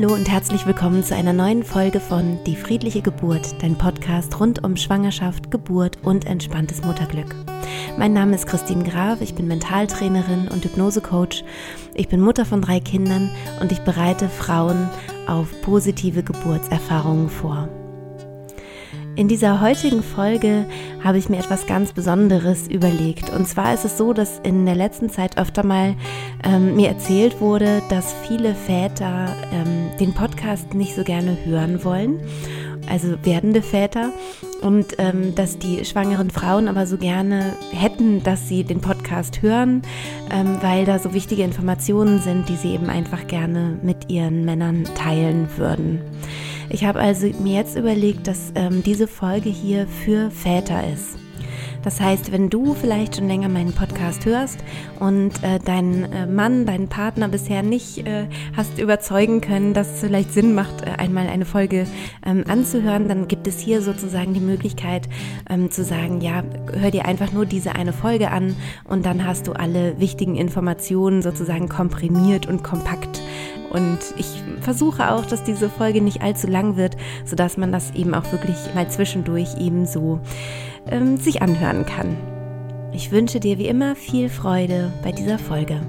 Hallo und herzlich willkommen zu einer neuen Folge von Die friedliche Geburt, dein Podcast rund um Schwangerschaft, Geburt und entspanntes Mutterglück. Mein Name ist Christine Graf, ich bin Mentaltrainerin und Hypnosecoach. Ich bin Mutter von drei Kindern und ich bereite Frauen auf positive Geburtserfahrungen vor. In dieser heutigen Folge habe ich mir etwas ganz Besonderes überlegt. Und zwar ist es so, dass in der letzten Zeit öfter mal ähm, mir erzählt wurde, dass viele Väter ähm, den Podcast nicht so gerne hören wollen. Also werdende Väter. Und ähm, dass die schwangeren Frauen aber so gerne hätten, dass sie den Podcast hören, ähm, weil da so wichtige Informationen sind, die sie eben einfach gerne mit ihren Männern teilen würden. Ich habe also mir jetzt überlegt, dass ähm, diese Folge hier für Väter ist. Das heißt, wenn du vielleicht schon länger meinen Podcast hörst und äh, deinen äh, Mann, deinen Partner bisher nicht äh, hast überzeugen können, dass es vielleicht Sinn macht, äh, einmal eine Folge ähm, anzuhören, dann gibt es hier sozusagen die Möglichkeit ähm, zu sagen, ja, hör dir einfach nur diese eine Folge an und dann hast du alle wichtigen Informationen sozusagen komprimiert und kompakt und ich versuche auch, dass diese Folge nicht allzu lang wird, sodass man das eben auch wirklich mal zwischendurch eben so ähm, sich anhören kann. Ich wünsche dir wie immer viel Freude bei dieser Folge.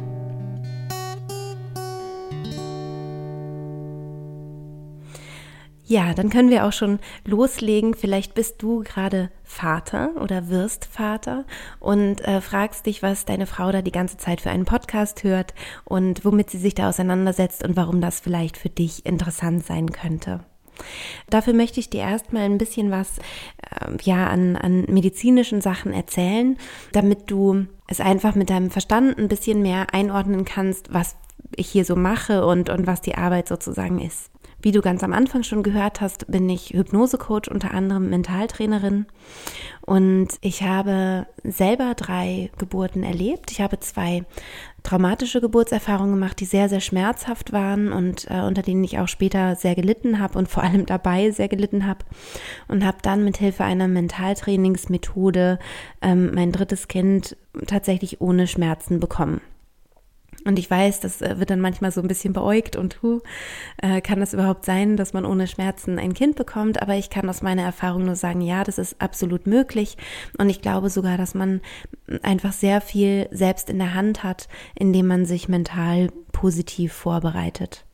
Ja, dann können wir auch schon loslegen. Vielleicht bist du gerade Vater oder wirst Vater und äh, fragst dich, was deine Frau da die ganze Zeit für einen Podcast hört und womit sie sich da auseinandersetzt und warum das vielleicht für dich interessant sein könnte. Dafür möchte ich dir erstmal ein bisschen was äh, ja an, an medizinischen Sachen erzählen, damit du es einfach mit deinem Verstand ein bisschen mehr einordnen kannst, was ich hier so mache und, und was die Arbeit sozusagen ist. Wie du ganz am Anfang schon gehört hast, bin ich Hypnosecoach, unter anderem Mentaltrainerin. Und ich habe selber drei Geburten erlebt. Ich habe zwei traumatische Geburtserfahrungen gemacht, die sehr, sehr schmerzhaft waren und äh, unter denen ich auch später sehr gelitten habe und vor allem dabei sehr gelitten habe. Und habe dann mit Hilfe einer Mentaltrainingsmethode ähm, mein drittes Kind tatsächlich ohne Schmerzen bekommen. Und ich weiß, das äh, wird dann manchmal so ein bisschen beäugt und hu, äh, kann das überhaupt sein, dass man ohne Schmerzen ein Kind bekommt? Aber ich kann aus meiner Erfahrung nur sagen, ja, das ist absolut möglich. Und ich glaube sogar, dass man einfach sehr viel selbst in der Hand hat, indem man sich mental positiv vorbereitet.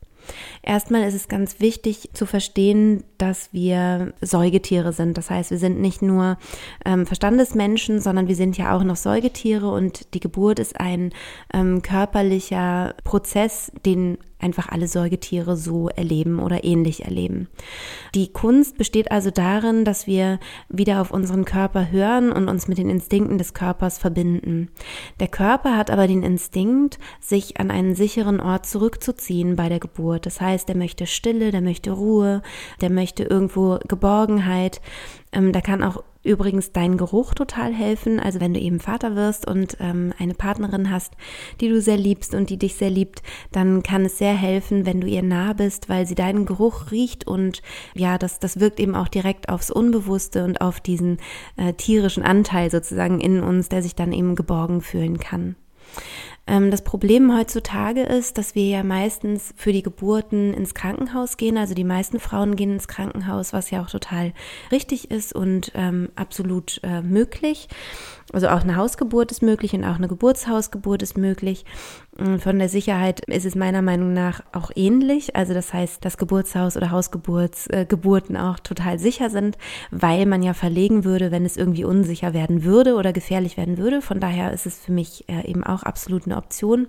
Erstmal ist es ganz wichtig zu verstehen, dass wir Säugetiere sind. Das heißt, wir sind nicht nur ähm, Verstandesmenschen, sondern wir sind ja auch noch Säugetiere und die Geburt ist ein ähm, körperlicher Prozess, den einfach alle Säugetiere so erleben oder ähnlich erleben. Die Kunst besteht also darin, dass wir wieder auf unseren Körper hören und uns mit den Instinkten des Körpers verbinden. Der Körper hat aber den Instinkt, sich an einen sicheren Ort zurückzuziehen bei der Geburt. Das heißt, der möchte Stille, der möchte Ruhe, der möchte irgendwo Geborgenheit. Ähm, da kann auch übrigens dein Geruch total helfen. Also wenn du eben Vater wirst und ähm, eine Partnerin hast, die du sehr liebst und die dich sehr liebt, dann kann es sehr helfen, wenn du ihr nah bist, weil sie deinen Geruch riecht und ja, das, das wirkt eben auch direkt aufs Unbewusste und auf diesen äh, tierischen Anteil sozusagen in uns, der sich dann eben geborgen fühlen kann. Ähm, das Problem heutzutage ist, dass wir ja meistens für die Geburten ins Krankenhaus gehen. Also die meisten Frauen gehen ins Krankenhaus, was ja auch total richtig ist und ähm, absolut äh, möglich. Also auch eine Hausgeburt ist möglich und auch eine Geburtshausgeburt ist möglich. Von der Sicherheit ist es meiner Meinung nach auch ähnlich. Also das heißt, dass Geburtshaus- oder Hausgeburten äh, auch total sicher sind, weil man ja verlegen würde, wenn es irgendwie unsicher werden würde oder gefährlich werden würde. Von daher ist es für mich äh, eben auch absolut eine Option.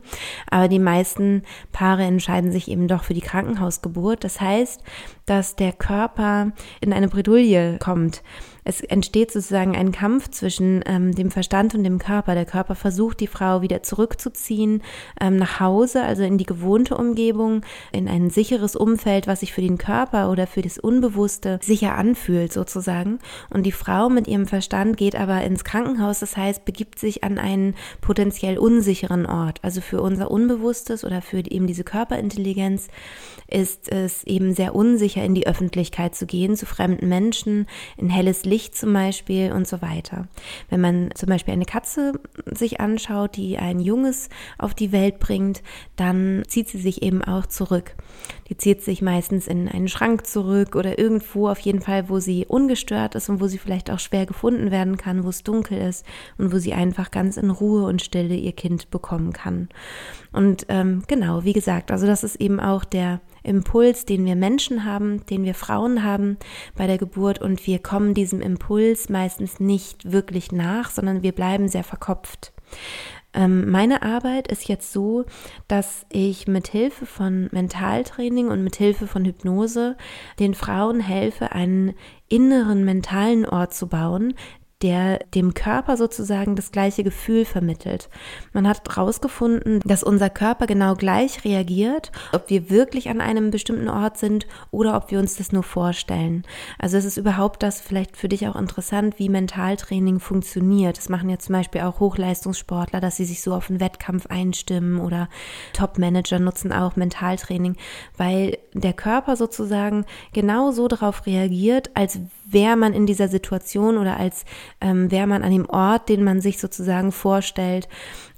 Aber die meisten Paare entscheiden sich eben doch für die Krankenhausgeburt. Das heißt, dass der Körper in eine Bredouille kommt es entsteht sozusagen ein Kampf zwischen ähm, dem Verstand und dem Körper. Der Körper versucht, die Frau wieder zurückzuziehen ähm, nach Hause, also in die gewohnte Umgebung, in ein sicheres Umfeld, was sich für den Körper oder für das Unbewusste sicher anfühlt sozusagen. Und die Frau mit ihrem Verstand geht aber ins Krankenhaus, das heißt, begibt sich an einen potenziell unsicheren Ort. Also für unser Unbewusstes oder für eben diese Körperintelligenz ist es eben sehr unsicher, in die Öffentlichkeit zu gehen, zu fremden Menschen, in helles Licht Licht zum Beispiel und so weiter. Wenn man zum Beispiel eine Katze sich anschaut, die ein Junges auf die Welt bringt, dann zieht sie sich eben auch zurück. Die zieht sich meistens in einen Schrank zurück oder irgendwo auf jeden Fall, wo sie ungestört ist und wo sie vielleicht auch schwer gefunden werden kann, wo es dunkel ist und wo sie einfach ganz in Ruhe und Stille ihr Kind bekommen kann. Und ähm, genau, wie gesagt, also das ist eben auch der Impuls, den wir Menschen haben, den wir Frauen haben bei der Geburt und wir kommen diesem Impuls meistens nicht wirklich nach, sondern wir bleiben sehr verkopft. Ähm, meine Arbeit ist jetzt so, dass ich mit Hilfe von Mentaltraining und mit Hilfe von Hypnose den Frauen helfe, einen inneren mentalen Ort zu bauen, der dem Körper sozusagen das gleiche Gefühl vermittelt. Man hat herausgefunden, dass unser Körper genau gleich reagiert, ob wir wirklich an einem bestimmten Ort sind oder ob wir uns das nur vorstellen. Also es ist überhaupt das vielleicht für dich auch interessant, wie Mentaltraining funktioniert. Das machen ja zum Beispiel auch Hochleistungssportler, dass sie sich so auf einen Wettkampf einstimmen oder Top-Manager nutzen auch Mentaltraining, weil der Körper sozusagen genau so darauf reagiert, als wäre man in dieser Situation oder als ähm, wäre man an dem Ort, den man sich sozusagen vorstellt.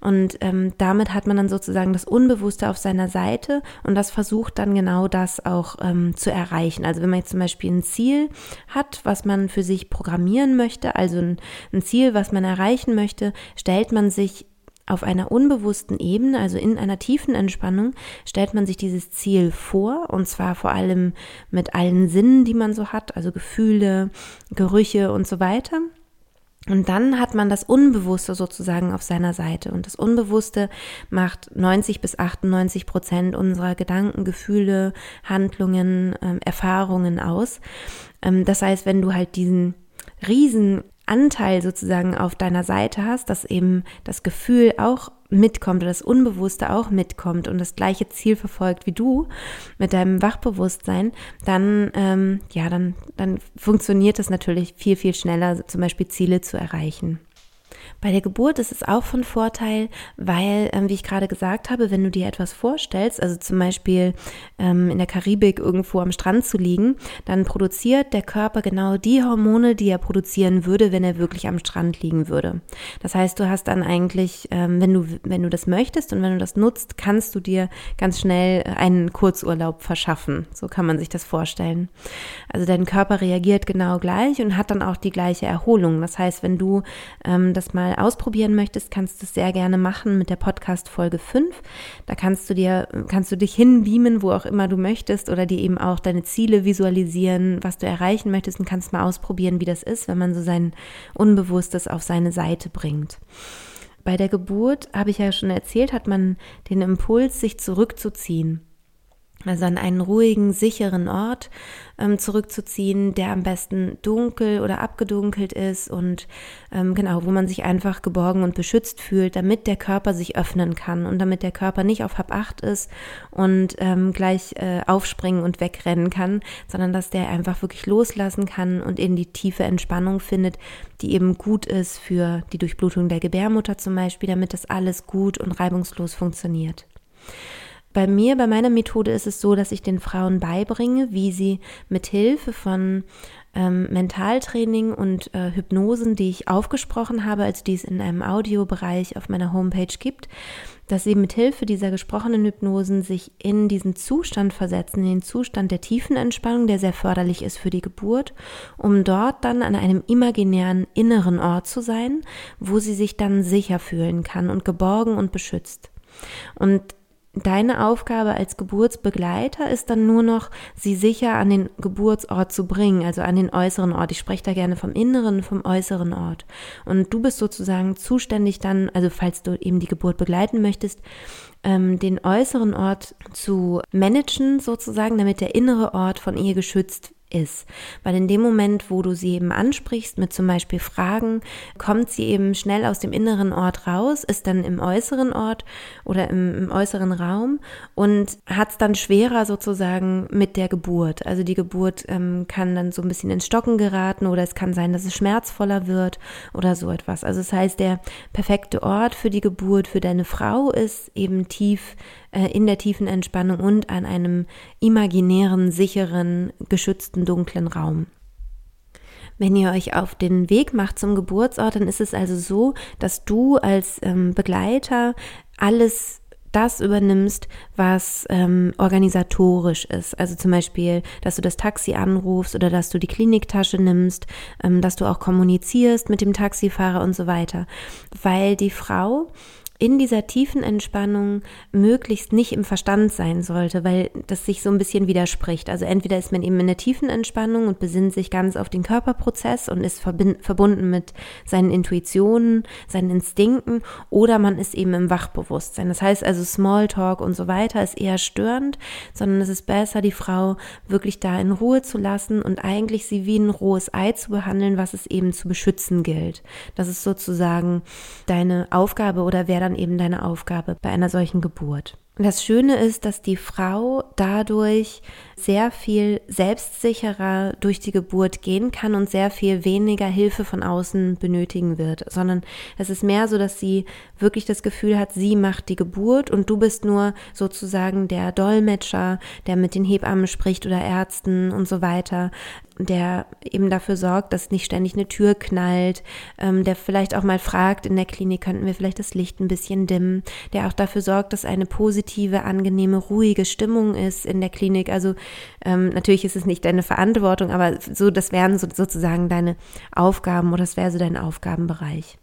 Und ähm, damit hat man dann sozusagen das Unbewusste auf seiner Seite und das versucht dann genau das auch ähm, zu erreichen. Also wenn man jetzt zum Beispiel ein Ziel hat, was man für sich programmieren möchte, also ein, ein Ziel, was man erreichen möchte, stellt man sich auf einer unbewussten Ebene, also in einer tiefen Entspannung, stellt man sich dieses Ziel vor und zwar vor allem mit allen Sinnen, die man so hat, also Gefühle, Gerüche und so weiter. Und dann hat man das Unbewusste sozusagen auf seiner Seite. Und das Unbewusste macht 90 bis 98 Prozent unserer Gedanken, Gefühle, Handlungen, äh, Erfahrungen aus. Ähm, das heißt, wenn du halt diesen riesen Anteil sozusagen auf deiner Seite hast, dass eben das Gefühl auch mitkommt oder das Unbewusste auch mitkommt und das gleiche Ziel verfolgt wie du mit deinem Wachbewusstsein, dann ähm, ja, dann dann funktioniert es natürlich viel viel schneller, zum Beispiel Ziele zu erreichen. Bei der Geburt ist es auch von Vorteil, weil, ähm, wie ich gerade gesagt habe, wenn du dir etwas vorstellst, also zum Beispiel ähm, in der Karibik irgendwo am Strand zu liegen, dann produziert der Körper genau die Hormone, die er produzieren würde, wenn er wirklich am Strand liegen würde. Das heißt, du hast dann eigentlich, ähm, wenn du, wenn du das möchtest und wenn du das nutzt, kannst du dir ganz schnell einen Kurzurlaub verschaffen. So kann man sich das vorstellen. Also dein Körper reagiert genau gleich und hat dann auch die gleiche Erholung. Das heißt, wenn du ähm, das mal ausprobieren möchtest, kannst du es sehr gerne machen mit der Podcast Folge 5. Da kannst du dir, kannst du dich hinbeamen, wo auch immer du möchtest oder dir eben auch deine Ziele visualisieren, was du erreichen möchtest und kannst mal ausprobieren, wie das ist, wenn man so sein Unbewusstes auf seine Seite bringt. Bei der Geburt, habe ich ja schon erzählt, hat man den Impuls, sich zurückzuziehen also an einen ruhigen, sicheren Ort ähm, zurückzuziehen, der am besten dunkel oder abgedunkelt ist und ähm, genau, wo man sich einfach geborgen und beschützt fühlt, damit der Körper sich öffnen kann und damit der Körper nicht auf Hab acht ist und ähm, gleich äh, aufspringen und wegrennen kann, sondern dass der einfach wirklich loslassen kann und in die tiefe Entspannung findet, die eben gut ist für die Durchblutung der Gebärmutter zum Beispiel, damit das alles gut und reibungslos funktioniert. Bei mir, bei meiner Methode ist es so, dass ich den Frauen beibringe, wie sie mit Hilfe von ähm, Mentaltraining und äh, Hypnosen, die ich aufgesprochen habe, als dies in einem Audiobereich auf meiner Homepage gibt, dass sie mit Hilfe dieser gesprochenen Hypnosen sich in diesen Zustand versetzen, in den Zustand der tiefen Entspannung, der sehr förderlich ist für die Geburt, um dort dann an einem imaginären inneren Ort zu sein, wo sie sich dann sicher fühlen kann und geborgen und beschützt. Und Deine Aufgabe als Geburtsbegleiter ist dann nur noch, sie sicher an den Geburtsort zu bringen, also an den äußeren Ort. Ich spreche da gerne vom inneren, vom äußeren Ort. Und du bist sozusagen zuständig dann, also falls du eben die Geburt begleiten möchtest, ähm, den äußeren Ort zu managen sozusagen, damit der innere Ort von ihr geschützt ist. Weil in dem Moment, wo du sie eben ansprichst mit zum Beispiel Fragen, kommt sie eben schnell aus dem inneren Ort raus, ist dann im äußeren Ort oder im, im äußeren Raum und hat es dann schwerer sozusagen mit der Geburt. Also die Geburt ähm, kann dann so ein bisschen ins Stocken geraten oder es kann sein, dass es schmerzvoller wird oder so etwas. Also das heißt, der perfekte Ort für die Geburt für deine Frau ist eben tief in der tiefen Entspannung und an einem imaginären, sicheren, geschützten, dunklen Raum. Wenn ihr euch auf den Weg macht zum Geburtsort, dann ist es also so, dass du als ähm, Begleiter alles das übernimmst, was ähm, organisatorisch ist. Also zum Beispiel, dass du das Taxi anrufst oder dass du die Kliniktasche nimmst, ähm, dass du auch kommunizierst mit dem Taxifahrer und so weiter. Weil die Frau in dieser tiefen Entspannung möglichst nicht im Verstand sein sollte, weil das sich so ein bisschen widerspricht. Also entweder ist man eben in der tiefen Entspannung und besinnt sich ganz auf den Körperprozess und ist verbunden mit seinen Intuitionen, seinen Instinkten, oder man ist eben im Wachbewusstsein. Das heißt also Smalltalk und so weiter ist eher störend, sondern es ist besser, die Frau wirklich da in Ruhe zu lassen und eigentlich sie wie ein rohes Ei zu behandeln, was es eben zu beschützen gilt. Das ist sozusagen deine Aufgabe oder wer dann eben deine Aufgabe bei einer solchen Geburt. Das Schöne ist, dass die Frau dadurch sehr viel selbstsicherer durch die Geburt gehen kann und sehr viel weniger Hilfe von außen benötigen wird, sondern es ist mehr so, dass sie wirklich das Gefühl hat, sie macht die Geburt und du bist nur sozusagen der Dolmetscher, der mit den Hebammen spricht oder Ärzten und so weiter, der eben dafür sorgt, dass nicht ständig eine Tür knallt, ähm, der vielleicht auch mal fragt, in der Klinik könnten wir vielleicht das Licht ein bisschen dimmen, der auch dafür sorgt, dass eine positive, angenehme, ruhige Stimmung ist in der Klinik. Also ähm, natürlich ist es nicht deine Verantwortung, aber so, das wären so, sozusagen deine Aufgaben oder das wäre so dein Aufgabenbereich.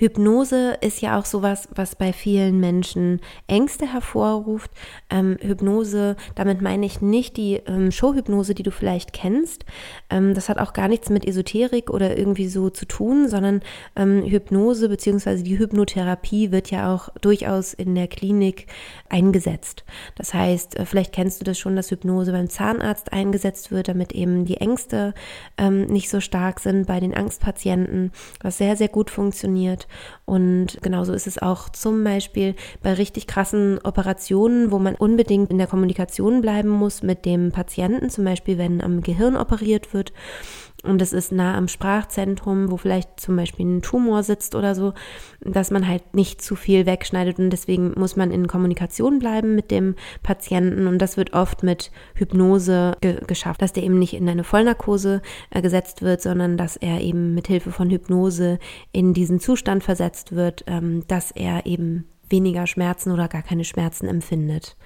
Hypnose ist ja auch sowas, was bei vielen Menschen Ängste hervorruft. Ähm, Hypnose, damit meine ich nicht die ähm, Showhypnose, die du vielleicht kennst. Ähm, das hat auch gar nichts mit Esoterik oder irgendwie so zu tun, sondern ähm, Hypnose bzw. die Hypnotherapie wird ja auch durchaus in der Klinik eingesetzt. Das heißt, äh, vielleicht kennst du das schon, dass Hypnose beim Zahnarzt eingesetzt wird, damit eben die Ängste ähm, nicht so stark sind bei den Angstpatienten, was sehr, sehr gut funktioniert. Und genauso ist es auch zum Beispiel bei richtig krassen Operationen, wo man unbedingt in der Kommunikation bleiben muss mit dem Patienten, zum Beispiel wenn am Gehirn operiert wird und es ist nah am Sprachzentrum, wo vielleicht zum Beispiel ein Tumor sitzt oder so, dass man halt nicht zu viel wegschneidet und deswegen muss man in Kommunikation bleiben mit dem Patienten und das wird oft mit Hypnose ge geschafft, dass der eben nicht in eine Vollnarkose äh, gesetzt wird, sondern dass er eben mit Hilfe von Hypnose in diesen Zustand versetzt wird, ähm, dass er eben weniger Schmerzen oder gar keine Schmerzen empfindet.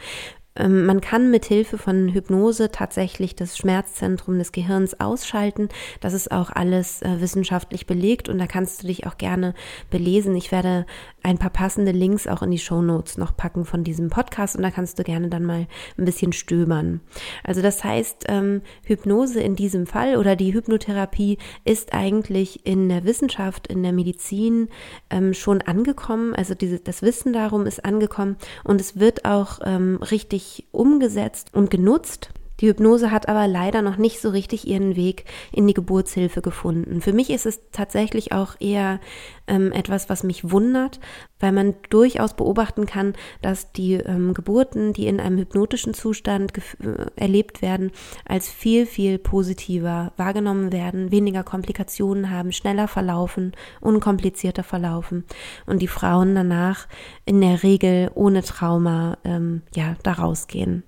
Ähm, man kann mit Hilfe von Hypnose tatsächlich das Schmerzzentrum des Gehirns ausschalten. Das ist auch alles äh, wissenschaftlich belegt und da kannst du dich auch gerne belesen. Ich werde ein paar passende Links auch in die Show Notes noch packen von diesem Podcast und da kannst du gerne dann mal ein bisschen stöbern. Also das heißt, ähm, Hypnose in diesem Fall oder die Hypnotherapie ist eigentlich in der Wissenschaft, in der Medizin ähm, schon angekommen. Also diese, das Wissen darum ist angekommen und es wird auch richtig umgesetzt und genutzt. Die Hypnose hat aber leider noch nicht so richtig ihren Weg in die Geburtshilfe gefunden. Für mich ist es tatsächlich auch eher ähm, etwas, was mich wundert, weil man durchaus beobachten kann, dass die ähm, Geburten, die in einem hypnotischen Zustand äh, erlebt werden, als viel, viel positiver wahrgenommen werden, weniger Komplikationen haben, schneller verlaufen, unkomplizierter verlaufen und die Frauen danach in der Regel ohne Trauma ähm, ja da rausgehen.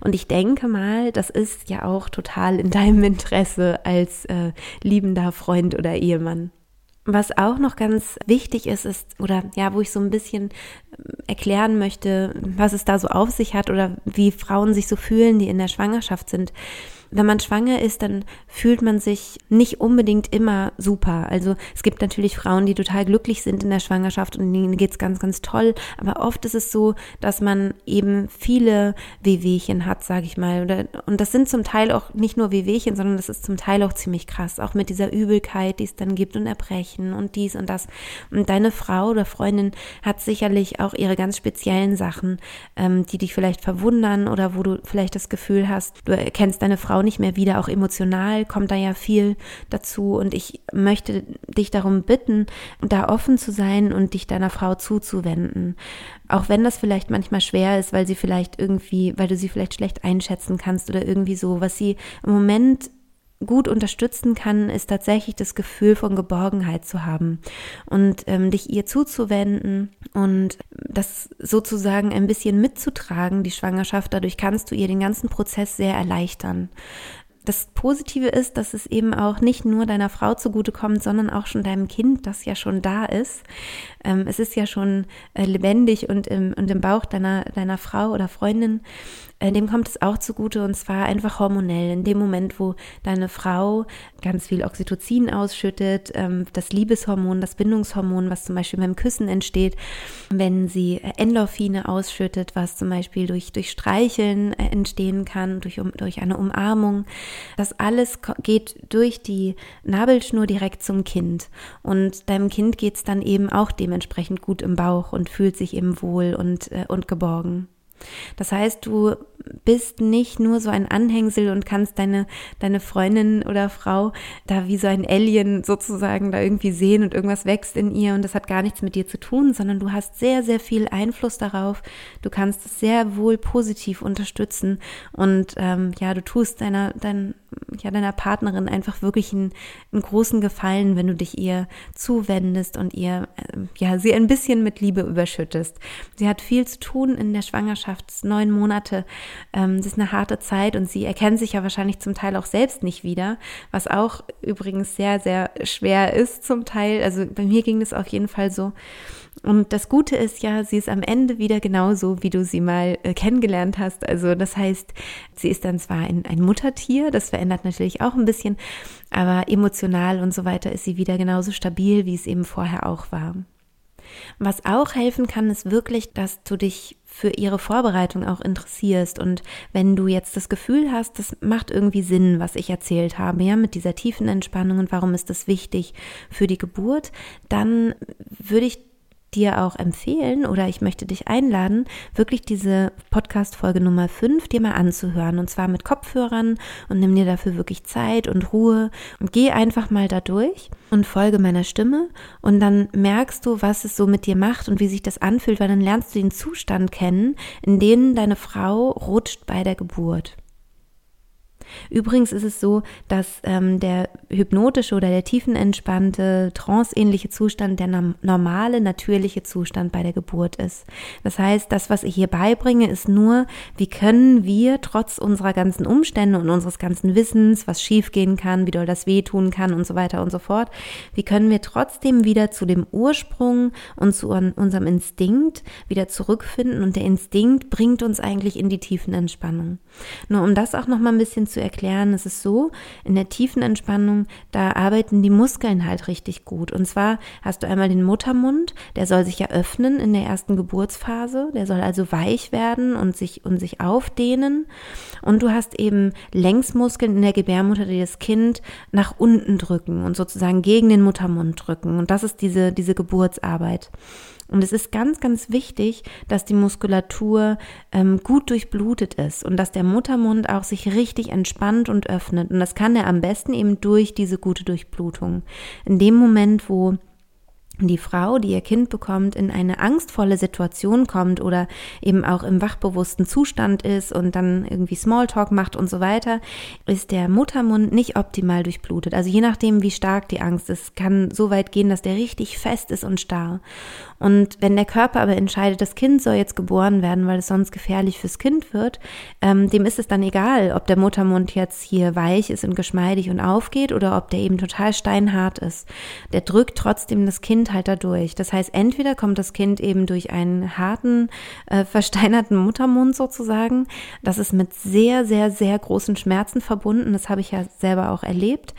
Und ich denke mal, das ist ja auch total in deinem Interesse als äh, liebender Freund oder Ehemann. Was auch noch ganz wichtig ist, ist, oder ja, wo ich so ein bisschen ähm, erklären möchte, was es da so auf sich hat oder wie Frauen sich so fühlen, die in der Schwangerschaft sind wenn man schwanger ist, dann fühlt man sich nicht unbedingt immer super. Also es gibt natürlich Frauen, die total glücklich sind in der Schwangerschaft und denen geht's ganz, ganz toll. Aber oft ist es so, dass man eben viele Wehwehchen hat, sage ich mal. Und das sind zum Teil auch nicht nur Wehwehchen, sondern das ist zum Teil auch ziemlich krass. Auch mit dieser Übelkeit, die es dann gibt und Erbrechen und dies und das. Und deine Frau oder Freundin hat sicherlich auch ihre ganz speziellen Sachen, ähm, die dich vielleicht verwundern oder wo du vielleicht das Gefühl hast, du erkennst deine Frau Frau nicht mehr wieder. Auch emotional kommt da ja viel dazu. Und ich möchte dich darum bitten, da offen zu sein und dich deiner Frau zuzuwenden. Auch wenn das vielleicht manchmal schwer ist, weil sie vielleicht irgendwie, weil du sie vielleicht schlecht einschätzen kannst oder irgendwie so, was sie im Moment gut unterstützen kann, ist tatsächlich das Gefühl von Geborgenheit zu haben und ähm, dich ihr zuzuwenden und das sozusagen ein bisschen mitzutragen, die Schwangerschaft. Dadurch kannst du ihr den ganzen Prozess sehr erleichtern. Das Positive ist, dass es eben auch nicht nur deiner Frau zugutekommt, sondern auch schon deinem Kind, das ja schon da ist. Ähm, es ist ja schon äh, lebendig und im, und im Bauch deiner, deiner Frau oder Freundin äh, dem kommt es auch zugute und zwar einfach hormonell. In dem Moment, wo deine Frau ganz viel Oxytocin ausschüttet, ähm, das Liebeshormon, das Bindungshormon, was zum Beispiel beim Küssen entsteht, wenn sie Endorphine ausschüttet, was zum Beispiel durch, durch Streicheln äh, entstehen kann, durch, durch eine Umarmung. Das alles geht durch die Nabelschnur direkt zum Kind. Und deinem Kind geht es dann eben auch dementsprechend gut im Bauch und fühlt sich eben wohl und, äh, und geborgen. Das heißt, du bist nicht nur so ein Anhängsel und kannst deine, deine Freundin oder Frau da wie so ein Alien sozusagen da irgendwie sehen und irgendwas wächst in ihr und das hat gar nichts mit dir zu tun, sondern du hast sehr, sehr viel Einfluss darauf. Du kannst es sehr wohl positiv unterstützen und ähm, ja, du tust deiner, dein, ja, deiner Partnerin einfach wirklich einen, einen großen Gefallen, wenn du dich ihr zuwendest und ihr, äh, ja, sie ein bisschen mit Liebe überschüttest. Sie hat viel zu tun in der Schwangerschaft, neun Monate das ist eine harte Zeit und sie erkennen sich ja wahrscheinlich zum Teil auch selbst nicht wieder, was auch übrigens sehr, sehr schwer ist zum Teil. Also bei mir ging das auf jeden Fall so. Und das Gute ist ja, sie ist am Ende wieder genauso, wie du sie mal äh, kennengelernt hast. Also das heißt, sie ist dann zwar ein, ein Muttertier, das verändert natürlich auch ein bisschen, aber emotional und so weiter ist sie wieder genauso stabil, wie es eben vorher auch war. Was auch helfen kann, ist wirklich, dass du dich für ihre Vorbereitung auch interessierst. Und wenn du jetzt das Gefühl hast, das macht irgendwie Sinn, was ich erzählt habe, ja, mit dieser tiefen Entspannung und warum ist das wichtig für die Geburt, dann würde ich dir auch empfehlen oder ich möchte dich einladen, wirklich diese Podcast-Folge Nummer 5 dir mal anzuhören und zwar mit Kopfhörern und nimm dir dafür wirklich Zeit und Ruhe und geh einfach mal da durch und folge meiner Stimme und dann merkst du, was es so mit dir macht und wie sich das anfühlt, weil dann lernst du den Zustand kennen, in dem deine Frau rutscht bei der Geburt. Übrigens ist es so, dass ähm, der hypnotische oder der tiefenentspannte, tranceähnliche Zustand der normale, natürliche Zustand bei der Geburt ist. Das heißt, das, was ich hier beibringe, ist nur, wie können wir trotz unserer ganzen Umstände und unseres ganzen Wissens, was schiefgehen kann, wie doll das wehtun kann und so weiter und so fort, wie können wir trotzdem wieder zu dem Ursprung und zu unserem Instinkt wieder zurückfinden und der Instinkt bringt uns eigentlich in die tiefen Entspannung. Nur um das auch noch mal ein bisschen zu erklären, es ist so, in der tiefen Entspannung, da arbeiten die Muskeln halt richtig gut. Und zwar hast du einmal den Muttermund, der soll sich ja öffnen in der ersten Geburtsphase, der soll also weich werden und sich, und sich aufdehnen. Und du hast eben Längsmuskeln in der Gebärmutter, die das Kind nach unten drücken und sozusagen gegen den Muttermund drücken. Und das ist diese, diese Geburtsarbeit. Und es ist ganz, ganz wichtig, dass die Muskulatur ähm, gut durchblutet ist und dass der Muttermund auch sich richtig entspannt und öffnet. Und das kann er am besten eben durch diese gute Durchblutung. In dem Moment, wo die Frau, die ihr Kind bekommt, in eine angstvolle Situation kommt oder eben auch im wachbewussten Zustand ist und dann irgendwie Smalltalk macht und so weiter, ist der Muttermund nicht optimal durchblutet. Also je nachdem, wie stark die Angst ist, kann so weit gehen, dass der richtig fest ist und starr. Und wenn der Körper aber entscheidet, das Kind soll jetzt geboren werden, weil es sonst gefährlich fürs Kind wird, ähm, dem ist es dann egal, ob der Muttermund jetzt hier weich ist und geschmeidig und aufgeht oder ob der eben total steinhart ist. Der drückt trotzdem das Kind halt dadurch. Das heißt, entweder kommt das Kind eben durch einen harten, äh, versteinerten Muttermund sozusagen. Das ist mit sehr, sehr, sehr großen Schmerzen verbunden. Das habe ich ja selber auch erlebt.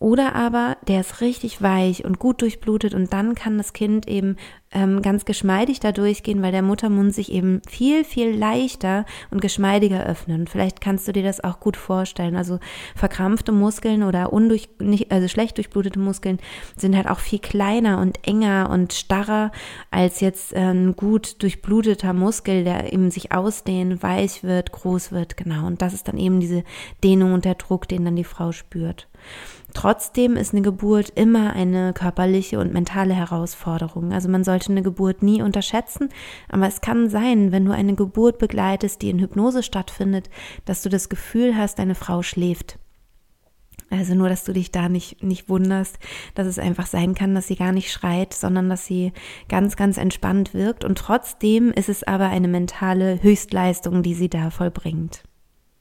Oder aber der ist richtig weich und gut durchblutet und dann kann das Kind eben ähm, ganz geschmeidig da durchgehen, weil der Muttermund sich eben viel, viel leichter und geschmeidiger öffnet. vielleicht kannst du dir das auch gut vorstellen. Also verkrampfte Muskeln oder undurch, nicht, also schlecht durchblutete Muskeln sind halt auch viel kleiner und enger und starrer als jetzt ein gut durchbluteter Muskel, der eben sich ausdehnt, weich wird, groß wird, genau. Und das ist dann eben diese Dehnung und der Druck, den dann die Frau spürt. Trotzdem ist eine Geburt immer eine körperliche und mentale Herausforderung. Also man sollte eine Geburt nie unterschätzen, aber es kann sein, wenn du eine Geburt begleitest, die in Hypnose stattfindet, dass du das Gefühl hast, deine Frau schläft. Also nur, dass du dich da nicht, nicht wunderst, dass es einfach sein kann, dass sie gar nicht schreit, sondern dass sie ganz, ganz entspannt wirkt. Und trotzdem ist es aber eine mentale Höchstleistung, die sie da vollbringt.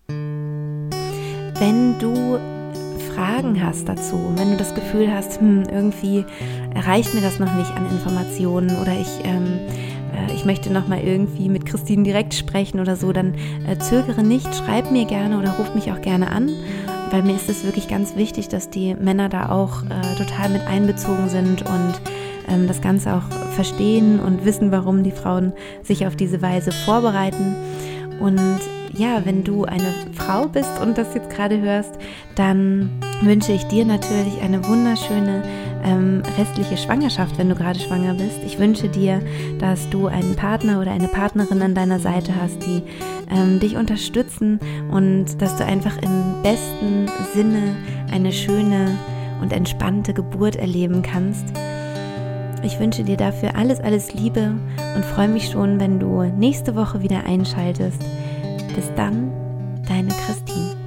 wenn du Fragen hast dazu, wenn du das Gefühl hast, hm, irgendwie erreicht mir das noch nicht an Informationen oder ich, ähm, äh, ich möchte noch mal irgendwie mit Christine direkt sprechen oder so, dann äh, zögere nicht, schreib mir gerne oder ruf mich auch gerne an, weil mir ist es wirklich ganz wichtig, dass die Männer da auch äh, total mit einbezogen sind und ähm, das Ganze auch verstehen und wissen, warum die Frauen sich auf diese Weise vorbereiten. Und ja, wenn du eine Frau bist und das jetzt gerade hörst, dann wünsche ich dir natürlich eine wunderschöne ähm, restliche Schwangerschaft, wenn du gerade schwanger bist. Ich wünsche dir, dass du einen Partner oder eine Partnerin an deiner Seite hast, die ähm, dich unterstützen und dass du einfach im besten Sinne eine schöne und entspannte Geburt erleben kannst. Ich wünsche dir dafür alles, alles Liebe und freue mich schon, wenn du nächste Woche wieder einschaltest. Bis dann, deine Christine.